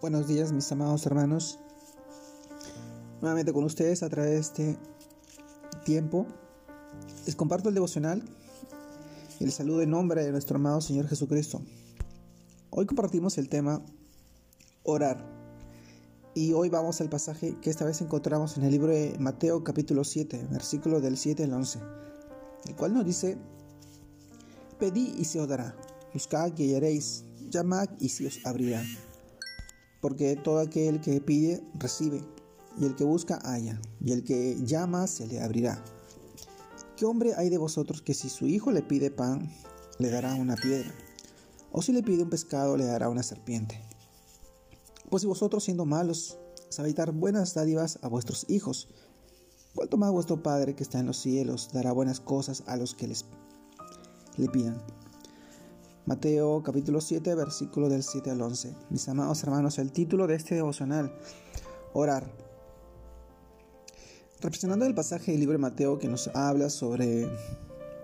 Buenos días mis amados hermanos. Nuevamente con ustedes a través de este tiempo. Les comparto el devocional y el saludo en nombre de nuestro amado Señor Jesucristo. Hoy compartimos el tema orar. Y hoy vamos al pasaje que esta vez encontramos en el libro de Mateo capítulo 7, versículo del 7 al 11, el cual nos dice, Pedí y se os dará, buscad y hallaréis, llamad y se os abrirá porque todo aquel que pide recibe, y el que busca halla, y el que llama se le abrirá. ¿Qué hombre hay de vosotros que si su hijo le pide pan, le dará una piedra? ¿O si le pide un pescado, le dará una serpiente? Pues si vosotros siendo malos, sabéis dar buenas dádivas a vuestros hijos, ¿cuánto más vuestro Padre que está en los cielos dará buenas cosas a los que les le pidan? Mateo capítulo 7, versículo del 7 al 11. Mis amados hermanos, el título de este devocional, orar. Representando el pasaje del libro de Mateo que nos habla sobre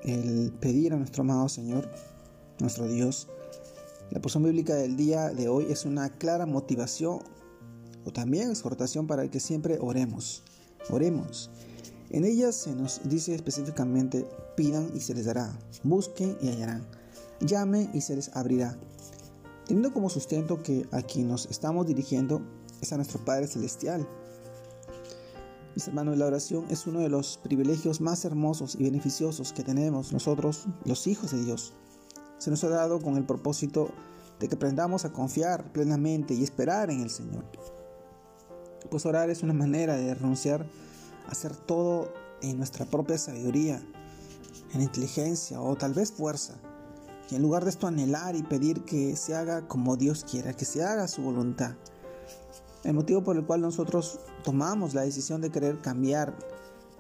el pedir a nuestro amado Señor, nuestro Dios, la porción bíblica del día de hoy es una clara motivación o también exhortación para que siempre oremos. Oremos. En ella se nos dice específicamente, pidan y se les dará, busquen y hallarán llame y se les abrirá. Teniendo como sustento que a quien nos estamos dirigiendo es a nuestro Padre Celestial. Mis hermanos, la oración es uno de los privilegios más hermosos y beneficiosos que tenemos nosotros, los hijos de Dios. Se nos ha dado con el propósito de que aprendamos a confiar plenamente y esperar en el Señor. Pues orar es una manera de renunciar a hacer todo en nuestra propia sabiduría, en inteligencia o tal vez fuerza y en lugar de esto anhelar y pedir que se haga como Dios quiera, que se haga su voluntad. El motivo por el cual nosotros tomamos la decisión de querer cambiar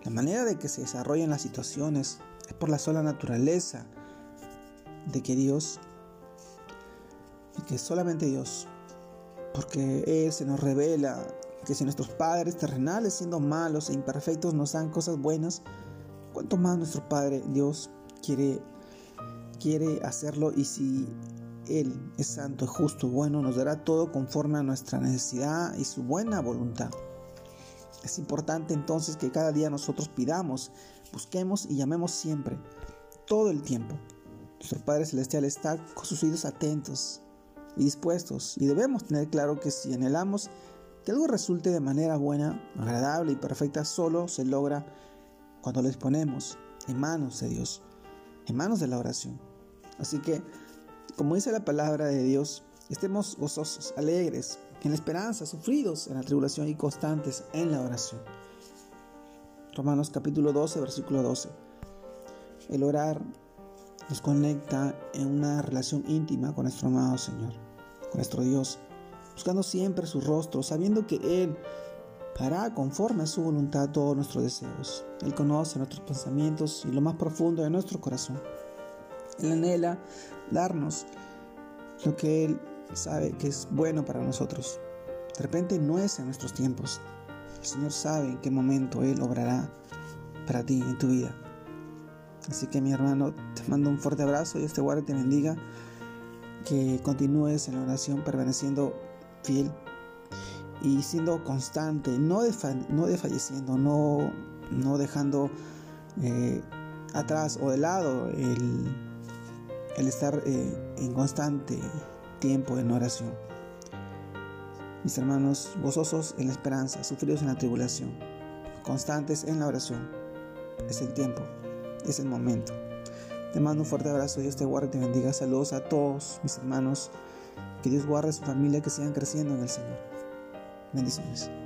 la manera de que se desarrollan las situaciones es por la sola naturaleza de que Dios, y que solamente Dios, porque Él se nos revela que si nuestros padres terrenales, siendo malos e imperfectos, nos dan cosas buenas, cuanto más nuestro Padre Dios quiere quiere hacerlo y si Él es santo, justo, bueno, nos dará todo conforme a nuestra necesidad y su buena voluntad. Es importante entonces que cada día nosotros pidamos, busquemos y llamemos siempre, todo el tiempo. Nuestro Padre Celestial está con sus oídos atentos y dispuestos y debemos tener claro que si anhelamos que algo resulte de manera buena, agradable y perfecta, solo se logra cuando lo disponemos en manos de Dios, en manos de la oración. Así que, como dice la palabra de Dios, estemos gozosos, alegres, en la esperanza, sufridos en la tribulación y constantes en la oración. Romanos capítulo 12, versículo 12. El orar nos conecta en una relación íntima con nuestro amado Señor, con nuestro Dios, buscando siempre su rostro, sabiendo que Él hará conforme a su voluntad todos nuestros deseos. Él conoce nuestros pensamientos y lo más profundo de nuestro corazón. Él anhela darnos lo que Él sabe que es bueno para nosotros. De repente no es en nuestros tiempos. El Señor sabe en qué momento Él obrará para ti en tu vida. Así que mi hermano, te mando un fuerte abrazo y este guarde te bendiga. Que continúes en la oración permaneciendo fiel y siendo constante, no, no desfalleciendo, no, no dejando eh, atrás o de lado el, el estar eh, en constante tiempo en oración. Mis hermanos, gozosos en la esperanza, sufridos en la tribulación, constantes en la oración. Es el tiempo, es el momento. Te mando un fuerte abrazo, Dios te guarde y te bendiga. Saludos a todos mis hermanos. Que Dios guarde a su familia, que sigan creciendo en el Señor. 没意思。